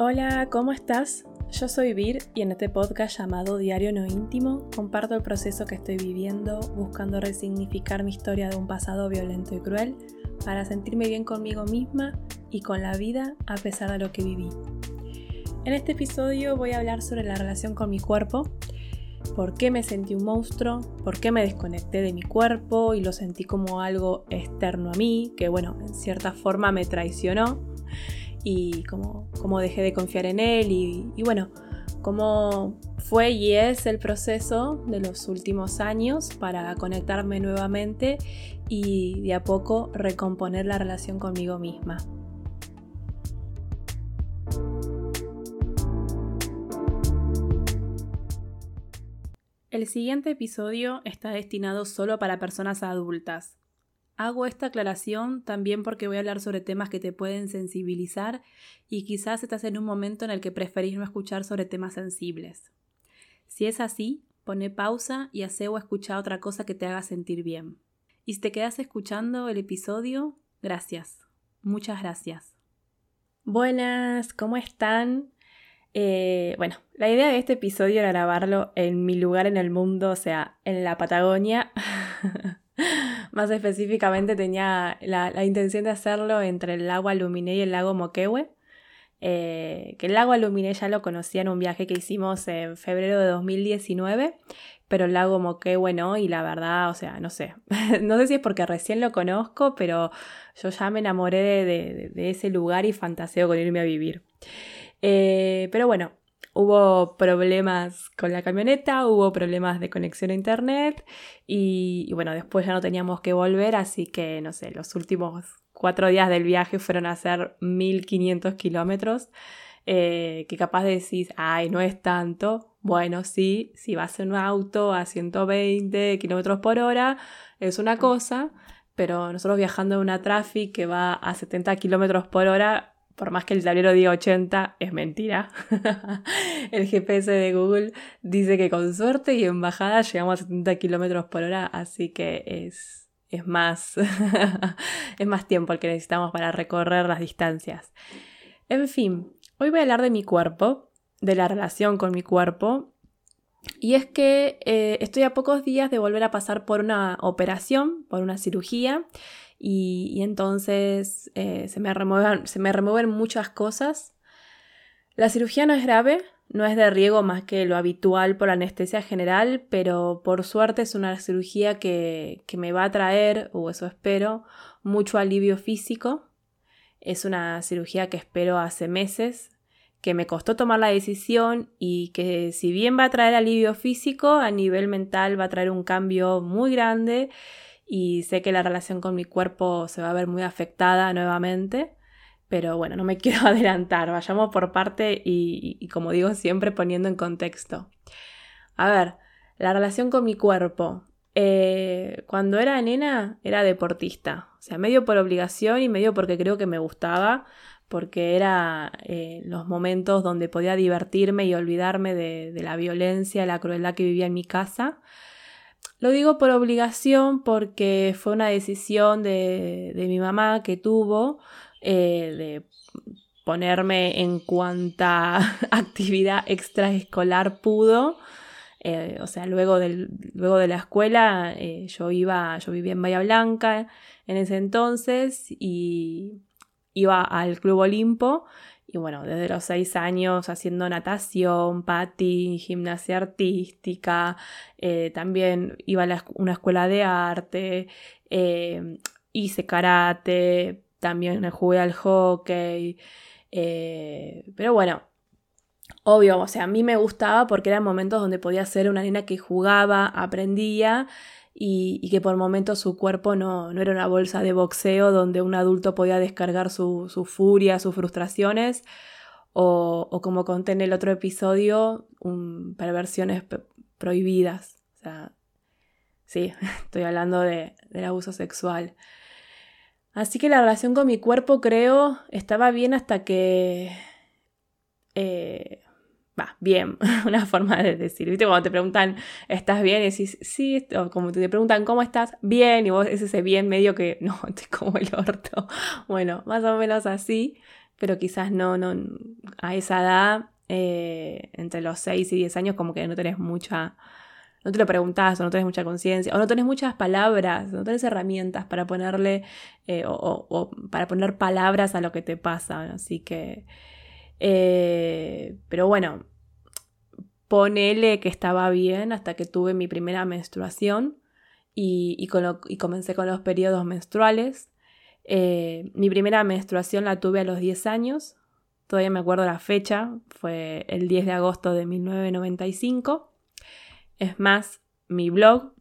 Hola, ¿cómo estás? Yo soy Vir y en este podcast llamado Diario No Íntimo comparto el proceso que estoy viviendo buscando resignificar mi historia de un pasado violento y cruel para sentirme bien conmigo misma y con la vida a pesar de lo que viví. En este episodio voy a hablar sobre la relación con mi cuerpo, por qué me sentí un monstruo, por qué me desconecté de mi cuerpo y lo sentí como algo externo a mí, que bueno, en cierta forma me traicionó y cómo, dejé de confiar en él y, y bueno, cómo fue y es el proceso de los últimos años para conectarme nuevamente y de a poco recomponer la relación conmigo misma. El siguiente episodio está destinado solo para personas adultas. Hago esta aclaración también porque voy a hablar sobre temas que te pueden sensibilizar y quizás estás en un momento en el que preferís no escuchar sobre temas sensibles. Si es así, pone pausa y hace o escucha otra cosa que te haga sentir bien. Y si te quedas escuchando el episodio, gracias. Muchas gracias. Buenas, ¿cómo están? Eh, bueno, la idea de este episodio era grabarlo en mi lugar en el mundo, o sea, en la Patagonia. Más específicamente tenía la, intención de hacerlo entre el lago Aluminé y el lago Moquehue. Eh, que el lago Aluminé ya lo conocía en un viaje que hicimos en febrero de 2019, pero el lago Moquehue no, y la verdad, o sea, no sé, no sé si es porque recién lo conozco, pero yo ya me enamoré de, ese lugar y fantaseo con irme a vivir. Eh, pero bueno, hubo problemas con la camioneta, hubo problemas de conexión a internet y, bueno, después ya no teníamos que volver, así que no sé, los últimos cuatro días del viaje fueron a hacer 1500 kilómetros, eh, que capaz de decir, ay, no es tanto. Bueno, sí, si vas en un auto a 120 kilómetros por hora, es una cosa, pero nosotros viajando en una traffic que va a 70 kilómetros por hora, por más que el tablero diga 80, es mentira. el GPS de Google dice que con suerte y en bajada llegamos a 70 kilómetros por hora, así que es, es, más, es más tiempo el que necesitamos para recorrer las distancias. En fin, hoy voy a hablar de mi cuerpo, de la relación con mi cuerpo. Y es que eh, estoy a pocos días de volver a pasar por una operación, por una cirugía, y, entonces eh, se, me remueven, muchas cosas. La cirugía no es grave, no es de riesgo más que lo habitual por anestesia general, pero por suerte es una cirugía que, que me va a traer, o eso espero, mucho alivio físico. Es una cirugía que espero hace meses, que me costó tomar la decisión y que si bien va a traer alivio físico, a nivel mental va a traer un cambio muy grande y sé que la relación con mi cuerpo se va a ver muy afectada nuevamente, pero bueno, no me quiero adelantar, vayamos por parte y, como digo siempre poniendo en contexto. A ver, la relación con mi cuerpo. Eh, cuando era nena era deportista, o sea, medio por obligación y medio porque creo que me gustaba, porque era eh, los momentos donde podía divertirme y olvidarme de, de la violencia, la crueldad que vivía en mi casa. Lo digo por obligación porque fue una decisión de, mi mamá que tuvo eh, de ponerme en cuanta actividad extraescolar pudo. Eh, o sea, luego, del, luego de la escuela eh, yo iba, yo vivía en Bahía Blanca en ese entonces y iba al Club Olimpo y bueno, desde los seis años haciendo natación, patín, gimnasia artística, eh, también iba a una escuela de arte, eh, hice karate, también jugué al hockey. Eh, pero bueno, obvio, o sea, a mí me gustaba porque eran momentos donde podía ser una nena que jugaba, aprendía y, que por momentos su cuerpo no, era una bolsa de boxeo donde un adulto podía descargar su, furia, sus frustraciones, o, como conté en el otro episodio, perversiones prohibidas. O sea, sí, estoy hablando de, del abuso sexual. Así que la relación con mi cuerpo creo estaba bien hasta que... Eh, bien, una forma de decir. Cuando te preguntan, ¿estás bien? Y decís, sí, o como te preguntan, ¿cómo estás? Bien, y vos es ese bien medio que, no, estoy como el orto. Bueno, más o menos así. pero quizás no, no a esa edad, eh, entre los 6 y 10 años, como que no tenés mucha, no te lo preguntás o no tenés mucha conciencia, o no tenés muchas palabras, no tenés herramientas para ponerle eh, o, para poner palabras a lo que te pasa. Así que, eh, pero bueno, ponele que estaba bien hasta que tuve mi primera menstruación y, y comencé con los periodos menstruales. Eh, mi primera menstruación la tuve a los 10 años, todavía me acuerdo la fecha, fue el 10 de agosto de 1995. Es más, mi blog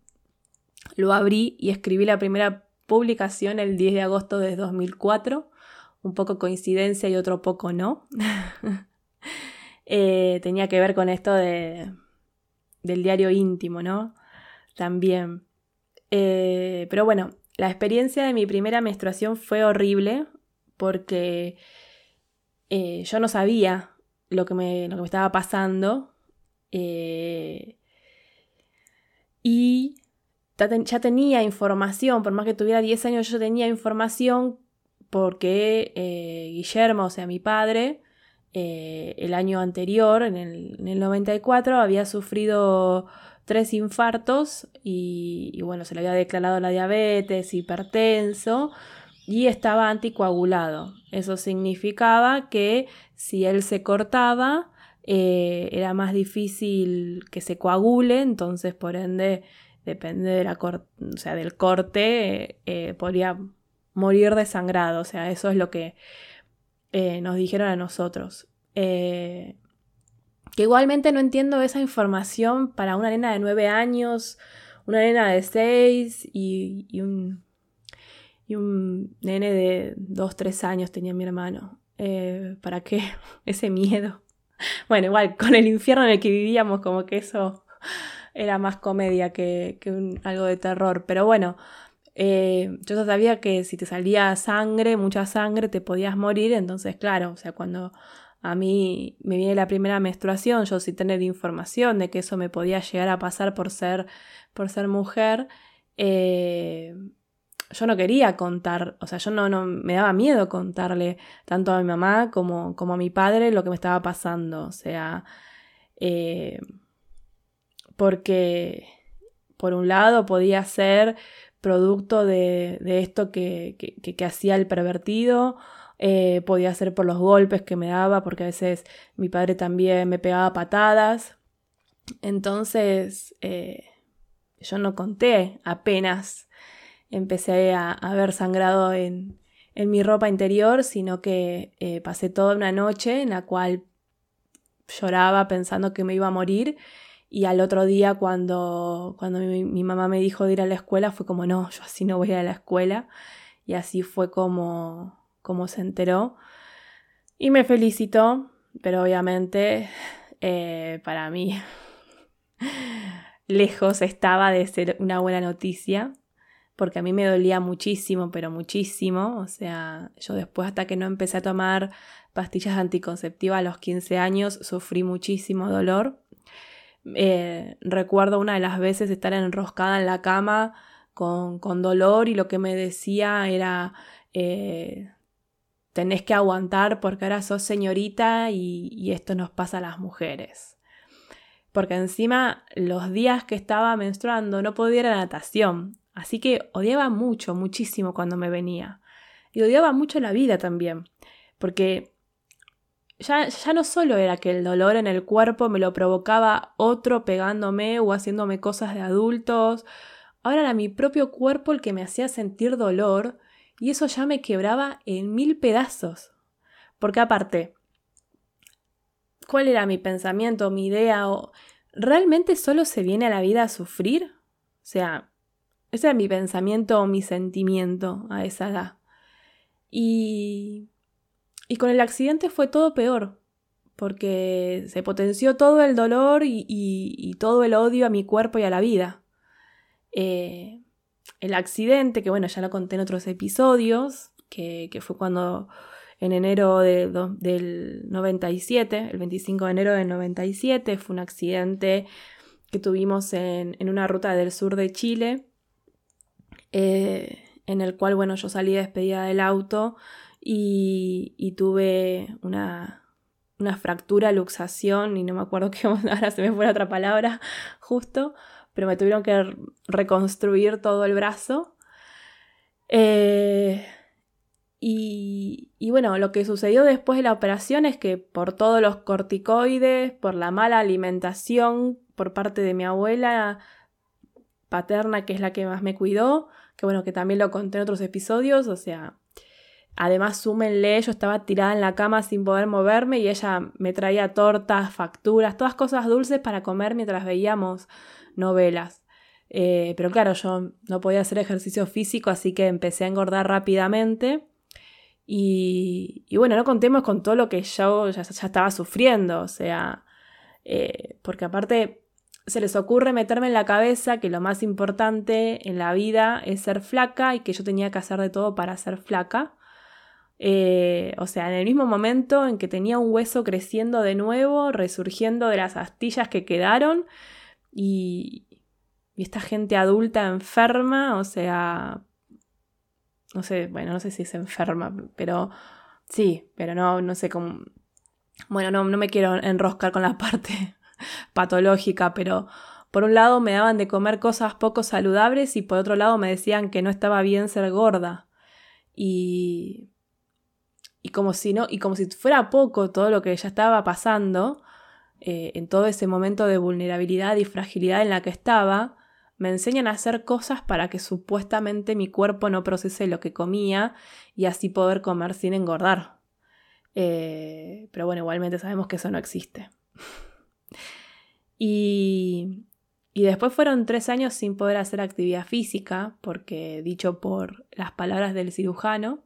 lo abrí y escribí la primera publicación el 10 de agosto de 2004, un poco coincidencia y otro poco no. Eh, tenía que ver con esto de, del diario íntimo, ¿no? También. Eh, pero bueno, la experiencia de mi primera menstruación fue horrible porque eh, yo no sabía lo que me, lo que me estaba pasando y ya tenía información, por más que tuviera 10 años yo tenía información porque eh, Guillermo, o sea, mi padre, el año anterior, en el, en el 94, había sufrido tres infartos y, bueno, se le había declarado la diabetes, hipertenso y estaba anticoagulado. Eso significaba que si él se cortaba, eh, era más difícil que se coagule, entonces por ende, depende de la o sea, del corte, eh, podría morir desangrado. O sea, eso es lo que eh, nos dijeron a nosotros. Que igualmente no entiendo esa información para una nena de 9 años, una nena de 6 y, un, y un nene de 2, 3 años tenía mi hermano. Eh, ¿Para qué? Ese miedo. Bueno, igual, con el infierno en el que vivíamos, como que eso era más comedia que, algo de terror. Pero bueno, eh, yo sabía que si te salía sangre, mucha sangre, te podías morir. Entonces, claro, o sea, cuando a mí me viene la primera menstruación, yo sí tener información de que eso me podía llegar a pasar por ser, por ser mujer, eh, yo no quería contar, o sea, yo no, no, me daba miedo contarle tanto a mi mamá como, como a mi padre lo que me estaba pasando, o sea, eh, porque por un lado podía ser producto de, esto que, hacía el pervertido, eh, podía ser por los golpes que me daba, porque a veces mi padre también me pegaba patadas. Entonces, eh, yo no conté apenas empecé a, haber sangrado en, en, mi ropa interior, sino que eh, pasé toda una noche en la cual lloraba pensando que me iba a morir. Y al otro día, cuando, cuando mi, mamá me dijo de ir a la escuela, fue como, no, yo así no voy a la escuela. Y así fue como, como se enteró. Y me felicitó, pero obviamente eh, para mí lejos estaba de ser una buena noticia, porque a mí me dolía muchísimo, pero muchísimo. O sea, yo después hasta que no empecé a tomar pastillas anticonceptivas a los 15 años, sufrí muchísimo dolor. Eh, recuerdo una de las veces estar enroscada en la cama con, con dolor y lo que me decía era, eh, tenés que aguantar porque ahora sos señorita y, esto nos pasa a las mujeres. Porque encima los días que estaba menstruando no podía ir a natación, así que odiaba mucho, muchísimo cuando me venía. Y odiaba mucho la vida también, porque ya, ya, no solo era que el dolor en el cuerpo me lo provocaba otro pegándome o haciéndome cosas de adultos, ahora era mi propio cuerpo el que me hacía sentir dolor y eso ya me quebraba en mil pedazos. Porque aparte, ¿cuál era mi pensamiento, mi idea? O, ¿Realmente solo se viene a la vida a sufrir? O sea, ese era mi pensamiento o mi sentimiento a esa edad. Y, y con el accidente fue todo peor, porque se potenció todo el dolor y, todo el odio a mi cuerpo y a la vida. Eh, el accidente, que bueno, ya lo conté en otros episodios, que, fue cuando en enero de, del 97, el 25 de enero del 97, fue un accidente que tuvimos en, una ruta del sur de Chile, eh, en el cual, bueno, yo salí despedida del auto y, tuve una, una, fractura, luxación y no me acuerdo qué, ahora se me fue la otra palabra justo, pero me tuvieron que reconstruir todo el brazo. Eh, y, y, bueno, lo que sucedió después de la operación es que por todos los corticoides, por la mala alimentación por parte de mi abuela paterna, que es la que más me cuidó, que bueno, que también lo conté en otros episodios, o sea, además súmenle, yo estaba tirada en la cama sin poder moverme y ella me traía tortas, facturas, todas cosas dulces para comer mientras veíamos novelas. Eh, pero claro, yo no podía hacer ejercicio físico, así que empecé a engordar rápidamente. Y, bueno, no contemos con todo lo que yo ya, estaba sufriendo, o sea, eh, porque aparte se les ocurre meterme en la cabeza que lo más importante en la vida es ser flaca y que yo tenía que hacer de todo para ser flaca. Eh, o sea, en el mismo momento en que tenía un hueso creciendo de nuevo, resurgiendo de las astillas que quedaron y, y esta gente adulta enferma, o sea, no sé, bueno, no sé si es enferma, pero sí, pero no, no sé cómo... Bueno, no, no me quiero enroscar con la parte patológica, pero por un lado me daban de comer cosas poco saludables y por otro lado me decían que no estaba bien ser gorda. Y, y como si no, y como si fuera poco todo lo que ya estaba pasando, eh, en todo ese momento de vulnerabilidad y fragilidad en la que estaba, me enseñan a hacer cosas para que supuestamente mi cuerpo no procese lo que comía y así poder comer sin engordar. Eh, pero bueno, igualmente sabemos que eso no existe. y, y después fueron tres años sin poder hacer actividad física, porque dicho por las palabras del cirujano,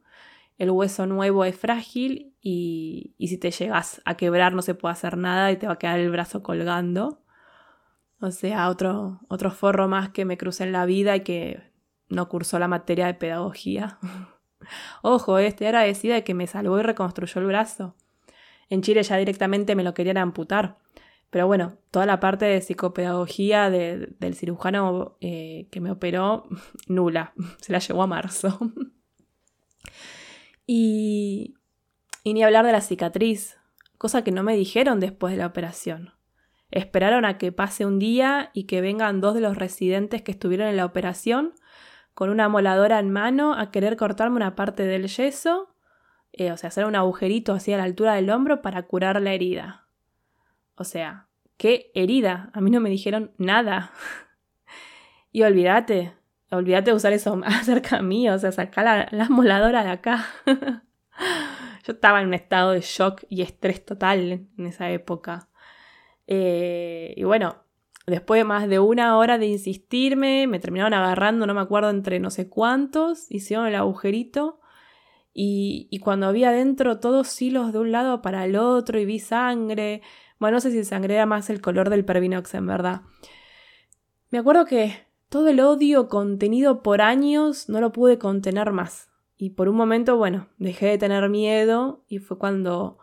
el hueso nuevo es frágil y, y si te llegas a quebrar no se puede hacer nada y te va a quedar el brazo colgando. O sea, otro, otro forro más que me crucé en la vida y que no cursó la materia de pedagogía. Ojo, estoy agradecida de que me salvó y reconstruyó el brazo. En Chile ya directamente me lo querían amputar. Pero bueno, toda la parte de psicopedagogía del cirujano eh, que me operó, nula. Se la llevó a marzo. Y, y ni hablar de la cicatriz, cosa que no me dijeron después de la operación. Esperaron a que pase un día y que vengan dos de los residentes que estuvieron en la operación con una moladora en mano a querer cortarme una parte del yeso, eh, o sea, hacer un agujerito así a la altura del hombro para curar la herida. O sea, ¿qué herida? A mí no me dijeron nada. y olvídate, olvídate de usar eso más cerca mío, o sea, sacar la, la moladora de acá. Yo estaba en un estado de shock y estrés total en esa época. Eh, y bueno, después de más de una hora de insistirme, me terminaron agarrando, no me acuerdo entre no sé cuántos, hicieron el agujerito. Y, y cuando había adentro todos hilos de un lado para el otro y vi sangre. Bueno, no sé si sangre era más el color del Pervinox en verdad. Me acuerdo que todo el odio contenido por años no lo pude contener más. Y por un momento, bueno, dejé de tener miedo y fue cuando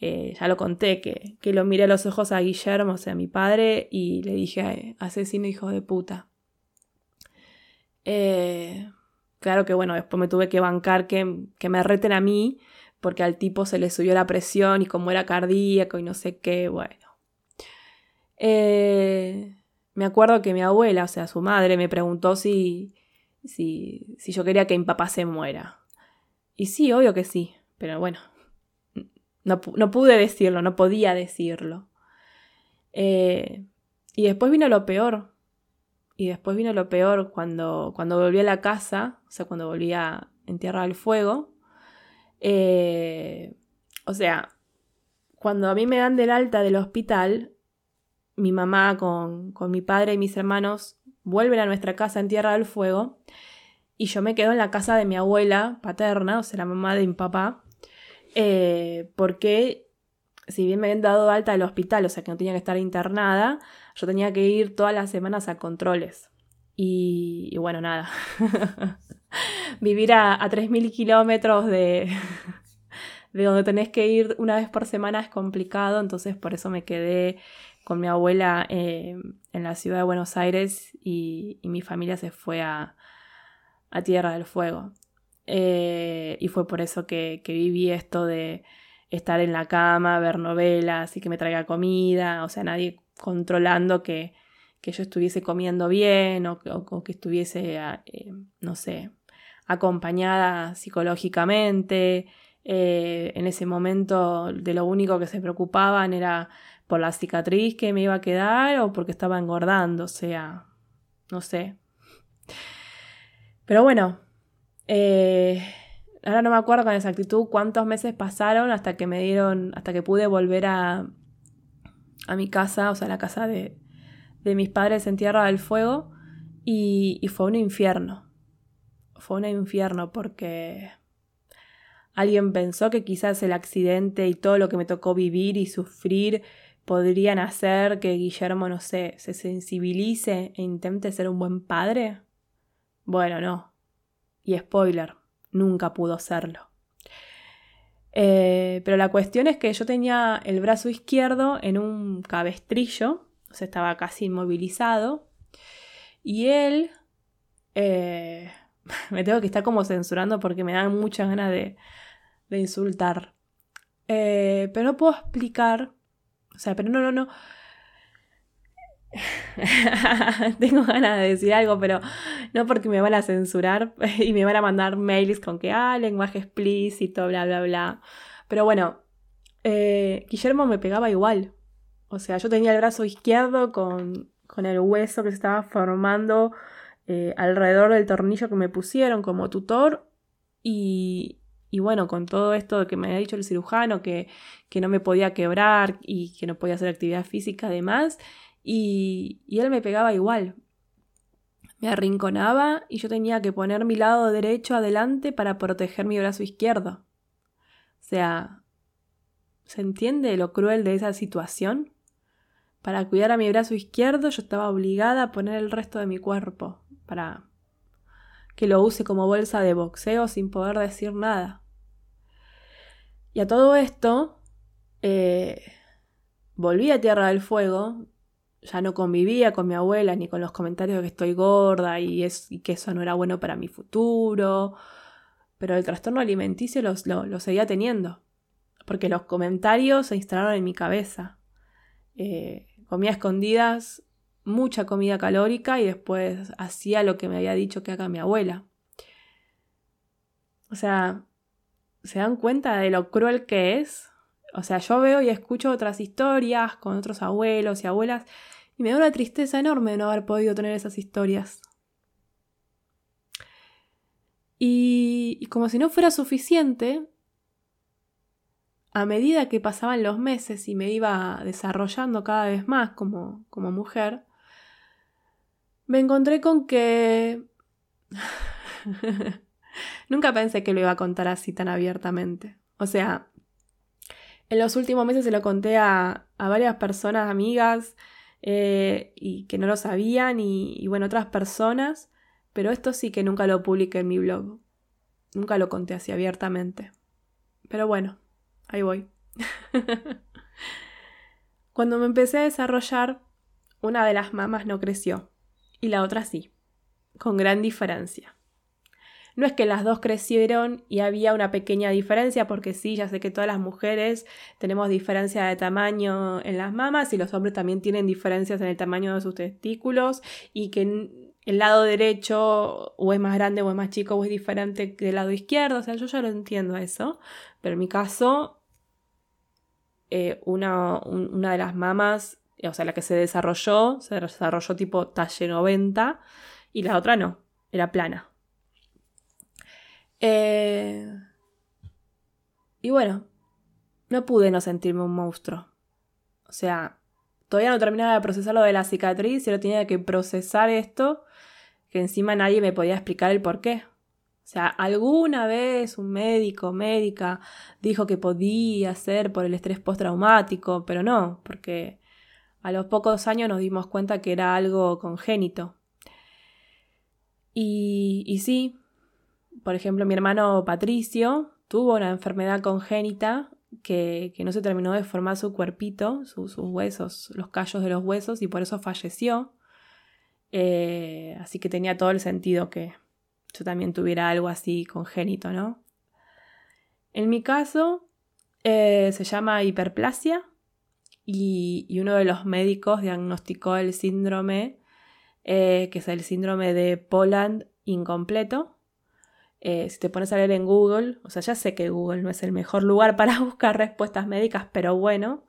eh, ya lo conté, que, que, lo miré a los ojos a Guillermo, o sea, a mi padre, y le dije, asesino hijo de puta. Eh, claro que bueno, después me tuve que bancar que, que, me reten a mí, porque al tipo se le subió la presión y como era cardíaco y no sé qué, bueno. Eh, me acuerdo que mi abuela, o sea, su madre, me preguntó si, si, si yo quería que mi papá se muera. Y sí, obvio que sí, pero bueno, no, pude decirlo, no podía decirlo. Eh, y después vino lo peor. Y después vino lo peor cuando, cuando volví a la casa, o sea, cuando volví a en Tierra del Fuego. Eh, o sea, cuando a mí me dan del alta del hospital, mi mamá con, con mi padre y mis hermanos vuelven a nuestra casa en Tierra del Fuego y yo me quedo en la casa de mi abuela paterna, o sea, la mamá de mi papá, eh, porque si bien me habían dado alta del hospital, o sea que no tenía que estar internada, yo tenía que ir todas las semanas a controles. Y, bueno, nada. Vivir a, a 3.000 kilómetros de, de donde tenés que ir una vez por semana es complicado, entonces por eso me quedé con mi abuela eh, en la ciudad de Buenos Aires y, mi familia se fue a, a Tierra del Fuego. Eh, y fue por eso que, viví esto de estar en la cama, ver novelas y que me traiga comida, o sea, nadie controlando que, yo estuviese comiendo bien o, que estuviese, eh, no sé, acompañada psicológicamente. En ese momento de lo único que se preocupaban era por la cicatriz que me iba a quedar o porque estaba engordando, o sea, no sé. Pero bueno, eh, ahora no me acuerdo con exactitud cuántos meses pasaron hasta que me dieron, hasta que pude volver a, a mi casa, o sea, la casa de, de mis padres en Tierra del Fuego, y, y fue un infierno. Fue un infierno porque alguien pensó que quizás el accidente y todo lo que me tocó vivir y sufrir podrían hacer que Guillermo, no sé, se sensibilice e intente ser un buen padre. Bueno, no. Y spoiler, nunca pudo serlo. Eh, pero la cuestión es que yo tenía el brazo izquierdo en un cabestrillo, o sea, estaba casi inmovilizado, y él, eh, me tengo que estar como censurando porque me dan muchas ganas de, insultar, eh, pero no puedo explicar, o sea, pero no, no, no, Tengo ganas de decir algo, pero no porque me van a censurar y me van a mandar mails con que, ah, lenguaje explícito, bla, bla, bla. Pero bueno, eh, Guillermo me pegaba igual. O sea, yo tenía el brazo izquierdo con, con el hueso que se estaba formando eh, alrededor del tornillo que me pusieron como tutor y, y bueno, con todo esto que me había dicho el cirujano, que, que no me podía quebrar y que no podía hacer actividad física además, y, él me pegaba igual. Me arrinconaba y yo tenía que poner mi lado derecho adelante para proteger mi brazo izquierdo. O sea, ¿se entiende lo cruel de esa situación? Para cuidar a mi brazo izquierdo yo estaba obligada a poner el resto de mi cuerpo para que lo use como bolsa de boxeo sin poder decir nada. Y a todo esto, eh, volví a Tierra del Fuego ya no convivía con mi abuela ni con los comentarios de que estoy gorda y, es, que eso no era bueno para mi futuro. Pero el trastorno alimenticio lo, seguía teniendo. Porque los comentarios se instalaron en mi cabeza. Eh, comía escondidas mucha comida calórica y después hacía lo que me había dicho que haga mi abuela. O sea, ¿se dan cuenta de lo cruel que es? O sea, yo veo y escucho otras historias con otros abuelos y abuelas y me da una tristeza enorme no haber podido tener esas historias. Y, como si no fuera suficiente, a medida que pasaban los meses y me iba desarrollando cada vez más como, como mujer, me encontré con que... Nunca pensé que lo iba a contar así tan abiertamente. O sea, en los últimos meses se lo conté a, varias personas, amigas, eh, y que no lo sabían, y, bueno, otras personas, pero esto sí que nunca lo publiqué en mi blog. Nunca lo conté así abiertamente. Pero bueno, ahí voy. Cuando me empecé a desarrollar, una de las mamas no creció y la otra sí, con gran diferencia. No es que las dos crecieron y había una pequeña diferencia, porque sí, ya sé que todas las mujeres tenemos diferencia de tamaño en las mamas y los hombres también tienen diferencias en el tamaño de sus testículos y que el lado derecho o es más grande o es más chico o es diferente que el lado izquierdo. O sea, yo ya lo entiendo eso, pero en mi caso, eh, una, una de las mamas, o sea, la que se desarrolló, se desarrolló tipo talle 90 y la otra no, era plana. Eh, y bueno, no pude no sentirme un monstruo. O sea, todavía no terminaba de procesar lo de la cicatriz y ahora tenía que procesar esto, que encima nadie me podía explicar el por qué. O sea, alguna vez un médico, médica, dijo que podía ser por el estrés postraumático, pero no, porque a los pocos años nos dimos cuenta que era algo congénito. Y, y sí, por ejemplo, mi hermano Patricio tuvo una enfermedad congénita que, no se terminó de formar su cuerpito, sus huesos, los callos de los huesos, y por eso falleció. Eh, así que tenía todo el sentido que, yo también tuviera algo así congénito, ¿no? En mi caso, eh, se llama hiperplasia y, uno de los médicos diagnosticó el síndrome, eh, que es el síndrome de Poland incompleto. Eh, si te pones a leer en Google, o sea, ya sé que Google no es el mejor lugar para buscar respuestas médicas, pero bueno,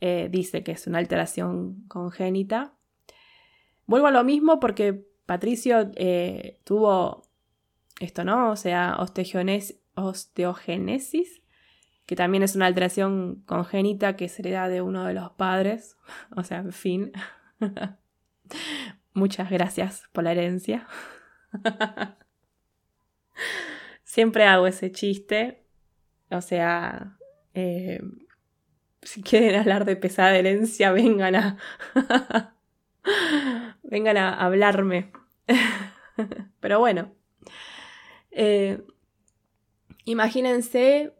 dice que es una alteración congénita. Vuelvo a lo mismo porque Patricio tuvo esto, ¿no? O sea, osteogénesis, que también es una alteración congénita que se hereda de uno de los padres. O sea, en fin. Muchas gracias por la herencia. Siempre hago ese chiste. O sea, eh, si quieren hablar de pesada herencia, vengan a. vengan a hablarme. Pero bueno. Eh, imagínense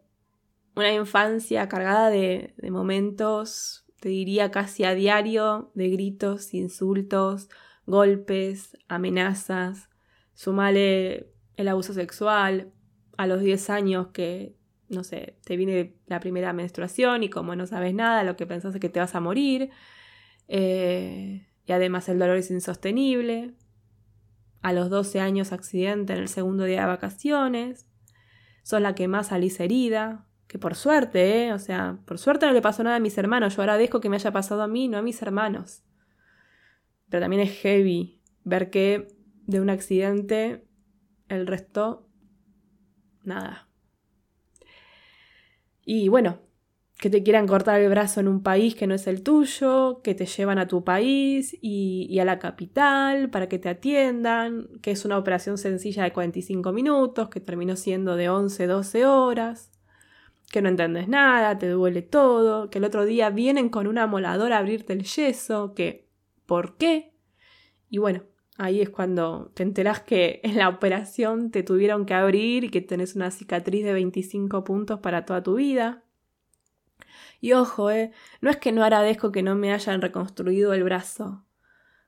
una infancia cargada de, momentos, te diría casi a diario, de gritos, insultos, golpes, amenazas. Sumale el abuso sexual a los 10 años que, no sé, te viene la primera menstruación y como no sabes nada, lo que pensás es que te vas a morir. Eh, y además el dolor es insostenible. A los 12 años accidente en el segundo día de vacaciones. Sos la que más salís herida, que por suerte, ¿eh? O sea, por suerte no le pasó nada a mis hermanos. Yo agradezco que me haya pasado a mí, no a mis hermanos. Pero también es heavy ver que de un accidente el resto, nada. Y bueno, que te quieran cortar el brazo en un país que no es el tuyo, que te llevan a tu país y, a la capital para que te atiendan, que es una operación sencilla de 45 minutos, que terminó siendo de 11, 12 horas que no entiendes nada, te duele todo, que el otro día vienen con una moladora a abrirte el yeso, que ¿por qué? Y bueno, ahí es cuando te enterás que en la operación te tuvieron que abrir y que tenés una cicatriz de 25 puntos para toda tu vida. Y ojo, eh, no es que no agradezco que no me hayan reconstruido el brazo,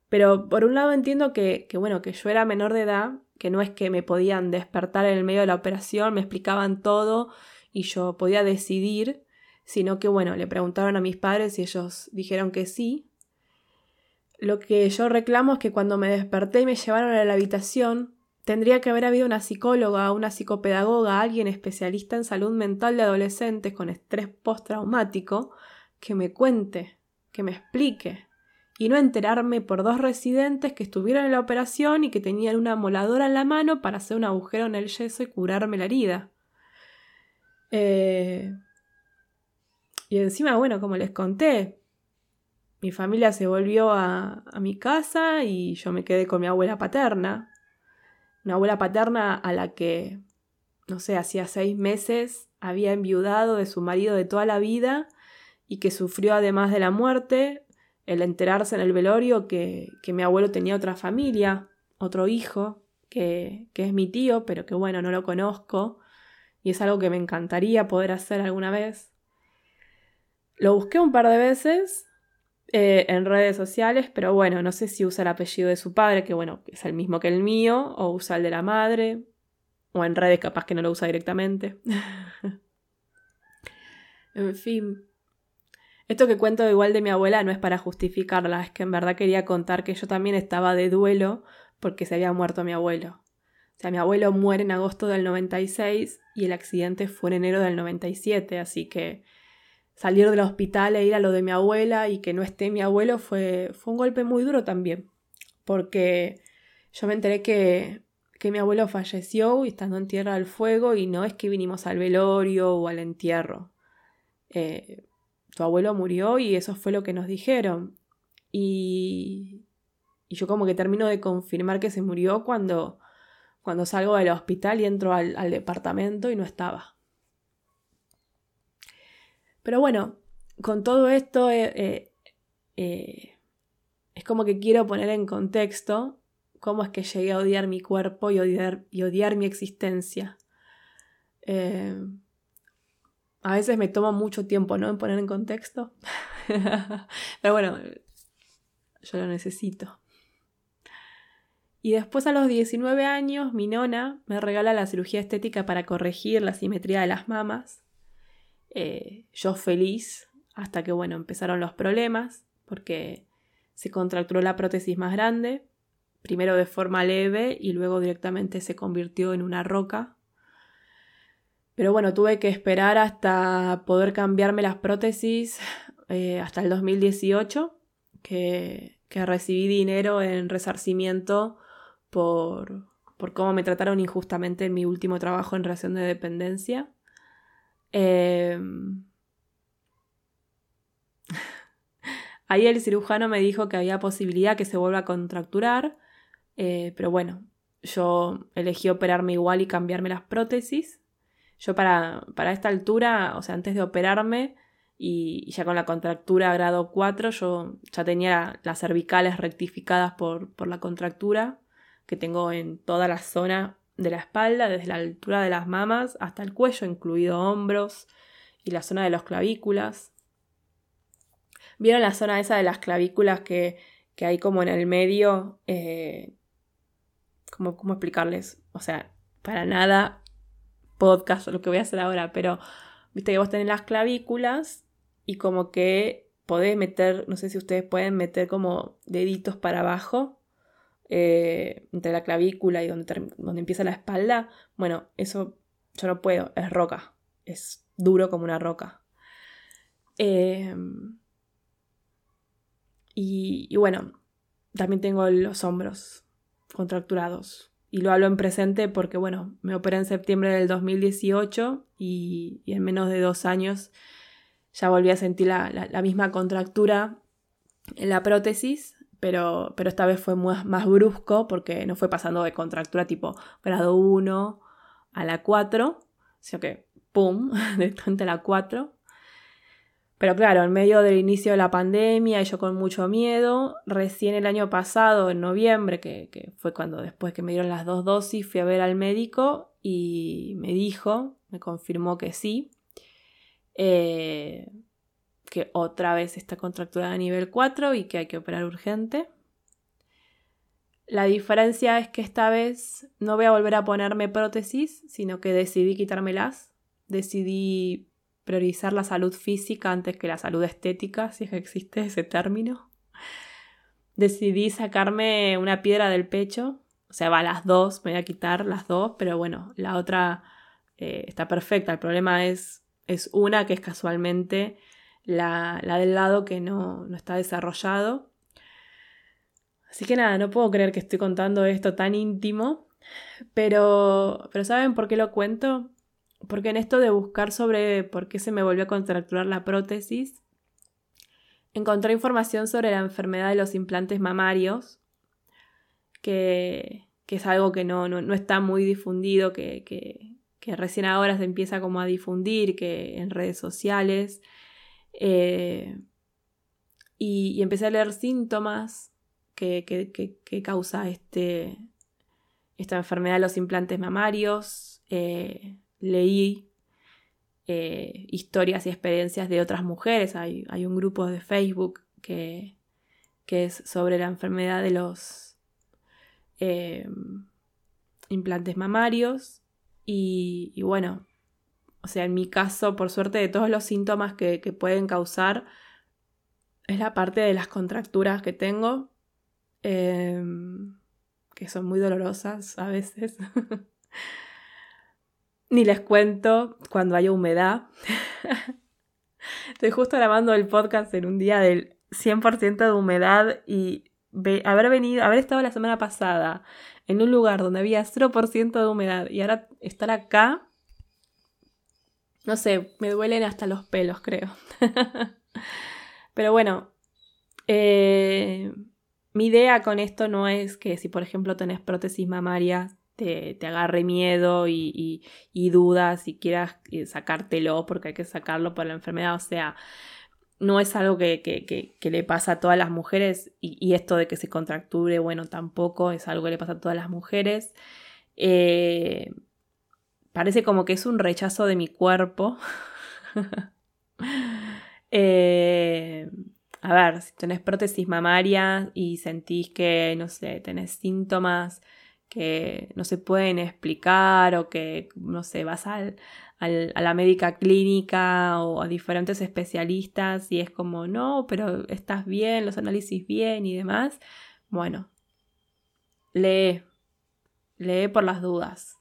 pero por un lado entiendo que, bueno, que yo era menor de edad, que no es que me podían despertar en el medio de la operación, me explicaban todo y yo podía decidir, sino que bueno, le preguntaron a mis padres y ellos dijeron que sí. Lo que yo reclamo es que cuando me desperté y me llevaron a la habitación, tendría que haber habido una psicóloga, una psicopedagoga, alguien especialista en salud mental de adolescentes con estrés postraumático, que me cuente, que me explique, y no enterarme por dos residentes que estuvieron en la operación y que tenían una moladora en la mano para hacer un agujero en el yeso y curarme la herida. Eh, y encima, bueno, como les conté, mi familia se volvió a, a, mi casa y yo me quedé con mi abuela paterna. Una abuela paterna a la que, no sé, hacía seis meses había enviudado de su marido de toda la vida y que sufrió además de la muerte el enterarse en el velorio que, que mi abuelo tenía otra familia, otro hijo, que, que es mi tío, pero que bueno, no lo conozco y es algo que me encantaría poder hacer alguna vez. Lo busqué un par de veces eh, en redes sociales, pero bueno, no sé si usa el apellido de su padre, que bueno, es el mismo que el mío, o usa el de la madre, o en redes capaz que no lo usa directamente. en fin. Esto que cuento igual de mi abuela no es para justificarla, es que en verdad quería contar que yo también estaba de duelo porque se había muerto mi abuelo. O sea, mi abuelo muere en agosto del 96 y el accidente fue en enero del 97, así que salir del hospital e ir a lo de mi abuela y que no esté mi abuelo fue, fue un golpe muy duro también, porque yo me enteré que, que mi abuelo falleció y estando en Tierra del Fuego y no es que vinimos al velorio o al entierro. Eh, tu abuelo murió y eso fue lo que nos dijeron. Y, y yo como que termino de confirmar que se murió cuando cuando salgo del hospital y entro al, departamento y no estaba. Pero bueno, con todo esto eh, eh, eh, es como que quiero poner en contexto cómo es que llegué a odiar mi cuerpo y odiar, y odiar mi existencia. a veces me toma mucho tiempo, ¿no? En poner en contexto. Pero bueno, yo lo necesito. Y después a los 19 años mi nona me regala la cirugía estética para corregir la simetría de las mamas. Eh, yo feliz hasta que bueno empezaron los problemas porque se contracturó la prótesis más grande, primero de forma leve y luego directamente se convirtió en una roca. Pero bueno, tuve que esperar hasta poder cambiarme las prótesis eh, hasta el 2018, que, que, recibí dinero en resarcimiento por, por, cómo me trataron injustamente en mi último trabajo en relación de dependencia. Eh, Ahí el cirujano me dijo que había posibilidad que se vuelva a contracturar, eh, pero bueno, yo elegí operarme igual y cambiarme las prótesis. Yo para, para esta altura, o sea, antes de operarme y, ya con la contractura grado 4, yo ya tenía las cervicales rectificadas por, por la contractura que tengo en toda la zona de la espalda, desde la altura de las mamas hasta el cuello, incluido hombros y la zona de los clavículas. ¿Vieron la zona esa de las clavículas que, hay como en el medio? Eh, ¿cómo, ¿Cómo explicarles? O sea, para nada podcast lo que voy a hacer ahora, pero viste que vos tenés las clavículas y como que podés meter, no sé si ustedes pueden meter como deditos para abajo eh, entre la clavícula y donde, donde empieza la espalda. Bueno, eso yo no puedo, es roca, es duro como una roca. Eh, y, bueno, también tengo los hombros contracturados. Y lo hablo en presente porque, bueno, me operé en septiembre del 2018 y, en menos de dos años ya volví a sentir la, misma contractura en la prótesis, pero, pero esta vez fue más brusco porque no fue pasando de contractura tipo grado 1 a la 4, sino que, ¡pum!, de la 4. Pero claro, en medio del inicio de la pandemia y yo con mucho miedo, recién el año pasado, en noviembre, que, fue cuando después que me dieron las dos dosis, fui a ver al médico y me dijo, me confirmó que sí, eh, que otra vez está contracturada a nivel 4 y que hay que operar urgente. La diferencia es que esta vez no voy a volver a ponerme prótesis, sino que decidí quitármelas. Decidí priorizar la salud física antes que la salud estética, si es que existe ese término. Decidí sacarme una piedra del pecho, o sea, va las dos, me voy a quitar las dos, pero bueno, la otra eh, está perfecta. El problema es, es una que es casualmente la, del lado que no, no está desarrollado. Así que nada, no puedo creer que estoy contando esto tan íntimo, pero, pero ¿saben por qué lo cuento? Porque en esto de buscar sobre por qué se me volvió a contracturar la prótesis, encontré información sobre la enfermedad de los implantes mamarios, que, es algo que no, está muy difundido, que, recién ahora se empieza como a difundir, que en redes sociales. Eh, y, empecé a leer síntomas que, causa este, esta enfermedad de los implantes mamarios. Eh, leí eh, historias y experiencias de otras mujeres. Hay, un grupo de Facebook que, que, es sobre la enfermedad de los implantes mamarios. Y, bueno, o sea, en mi caso, por suerte, de todos los síntomas que, pueden causar, es la parte de las contracturas que tengo, em, que son muy dolorosas a veces. Ni les cuento cuando haya humedad. Estoy justo grabando el podcast en un día del 100% de humedad y haber venido, haber estado la semana pasada en un lugar donde había 0% de humedad y ahora estar acá, no sé, me duelen hasta los pelos, creo. Pero bueno, eh, mi idea con esto no es que si por ejemplo tenés prótesis mamaria te, agarre miedo y, dudas y quieras eh, sacártelo porque hay que sacarlo por la enfermedad. O sea, no es algo que, le pasa a todas las mujeres y, esto de que se contracture, bueno, tampoco es algo que le pasa a todas las mujeres. Eh, parece como que es un rechazo de mi cuerpo. Eh, a ver, si tenés prótesis mamaria y sentís que, no sé, tenés síntomas que no se pueden explicar o que, no sé, vas al, a la médica clínica o a diferentes especialistas y es como, no, pero estás bien, los análisis bien y demás, bueno, lee, lee por las dudas,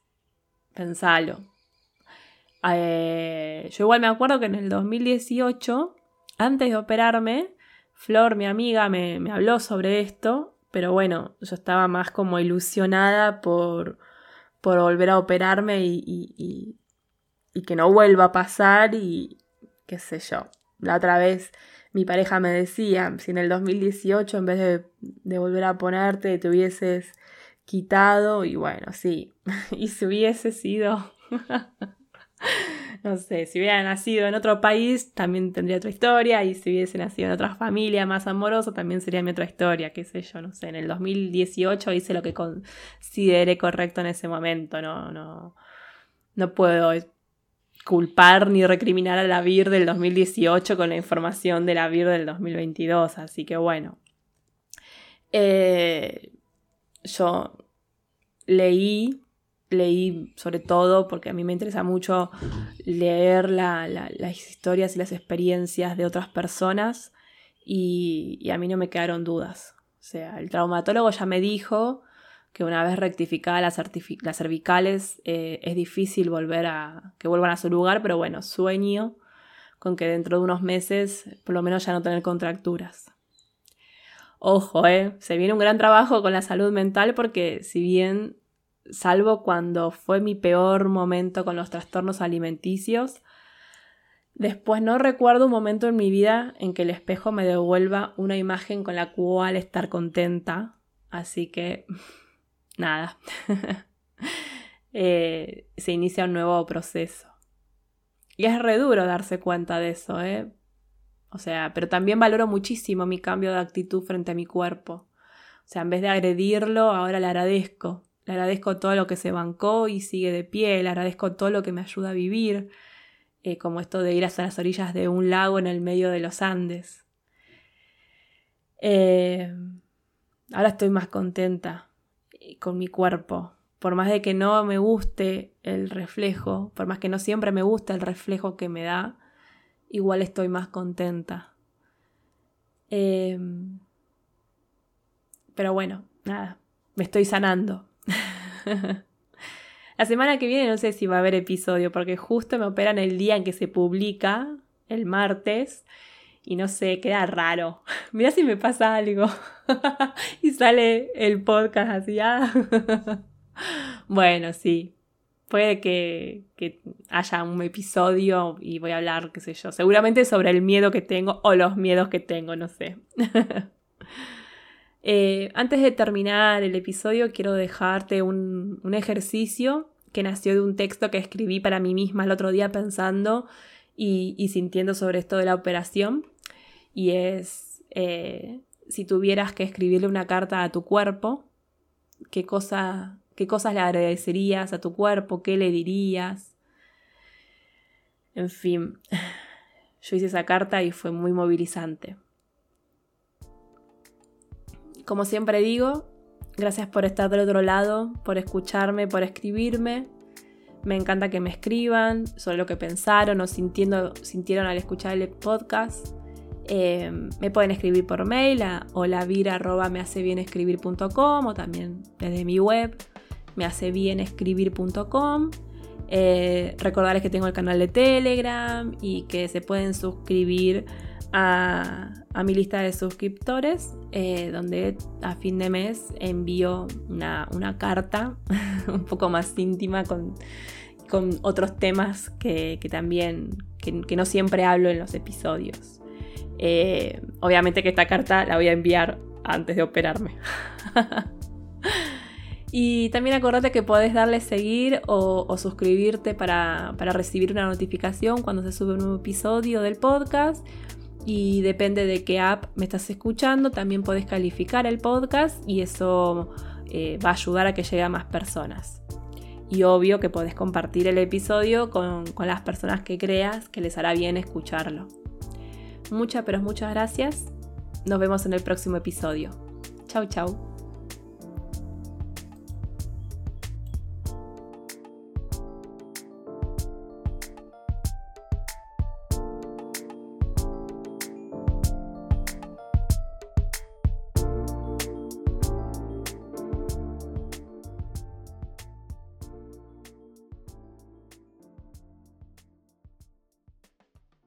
pensalo. Eh, yo igual me acuerdo que en el 2018, antes de operarme, Flor, mi amiga, me, habló sobre esto, pero bueno, yo estaba más como ilusionada por, por volver a operarme y, y, que no vuelva a pasar y qué sé yo. La otra vez mi pareja me decía, si en el 2018 en vez de, de volver a ponerte te hubieses quitado y bueno, sí, y si hubiese sido no sé, si hubiera nacido en otro país también tendría otra historia y si hubiese nacido en otra familia más amorosa también sería mi otra historia, qué sé yo, no sé, en el 2018 hice lo que consideré correcto en ese momento, no, no, no puedo culpar ni recriminar a la VIR del 2018 con la información de la VIR del 2022, así que bueno. Eh, yo leí leí sobre todo porque a mí me interesa mucho leer las historias y las experiencias de otras personas y, a mí no me quedaron dudas. O sea, el traumatólogo ya me dijo que una vez rectificadas las, cervicales eh, es difícil volver a que vuelvan a su lugar, pero bueno, sueño con que dentro de unos meses por lo menos ya no tener contracturas. Ojo, eh, se viene un gran trabajo con la salud mental porque si bien salvo cuando fue mi peor momento con los trastornos alimenticios. Después no recuerdo un momento en mi vida en que el espejo me devuelva una imagen con la cual estar contenta. Así que, nada. Eh, se inicia un nuevo proceso. Y es re duro darse cuenta de eso, ¿eh? O sea, pero también valoro muchísimo mi cambio de actitud frente a mi cuerpo. O sea, en vez de agredirlo, ahora le agradezco. Le agradezco todo lo que se bancó y sigue de pie, le agradezco todo lo que me ayuda a vivir, eh, como esto de ir hasta las orillas de un lago en el medio de los Andes. Eh, ahora estoy más contenta eh, con mi cuerpo. Por más de que no me guste el reflejo, por más que no siempre me guste el reflejo que me da, igual estoy más contenta. pero bueno, nada, me estoy sanando. La semana que viene no sé si va a haber episodio porque justo me operan el día en que se publica, el martes, y no sé, queda raro. Mira si me pasa algo y sale el podcast así. Ah. bueno, sí. Puede que, que, haya un episodio y voy a hablar, qué sé yo, seguramente sobre el miedo que tengo o los miedos que tengo, no sé. Eh, antes de terminar el episodio, quiero dejarte un, ejercicio que nació de un texto que escribí para mí misma el otro día pensando y, sintiendo sobre esto de la operación. Y es, eh, si tuvieras que escribirle una carta a tu cuerpo, ¿qué, cosa, ¿qué cosas le agradecerías a tu cuerpo? ¿Qué le dirías? En fin, yo hice esa carta y fue muy movilizante. Como siempre digo, gracias por estar del otro lado, por escucharme, por escribirme. Me encanta que me escriban sobre lo que pensaron o sintiendo, sintieron al escuchar el podcast. Eh, me pueden escribir por mail a holavira.mehacebienescribir.com o también desde mi web mehacebienescribir.com. Eh, recordarles que tengo el canal de Telegram y que se pueden suscribir a, mi lista de suscriptores, eh, donde a fin de mes envío una, carta un poco más íntima con, con otros temas que, también, que, no siempre hablo en los episodios. Eh, obviamente que esta carta la voy a enviar antes de operarme. Y también acordate que podés darle seguir o, suscribirte para, para, recibir una notificación cuando se sube un nuevo episodio del podcast y depende de qué app me estás escuchando, también podés calificar el podcast y eso eh, va a ayudar a que llegue a más personas. Y obvio que podés compartir el episodio con, con las personas que creas que les hará bien escucharlo. Muchas, pero muchas gracias Nos vemos en el próximo episodio. Chau, chau.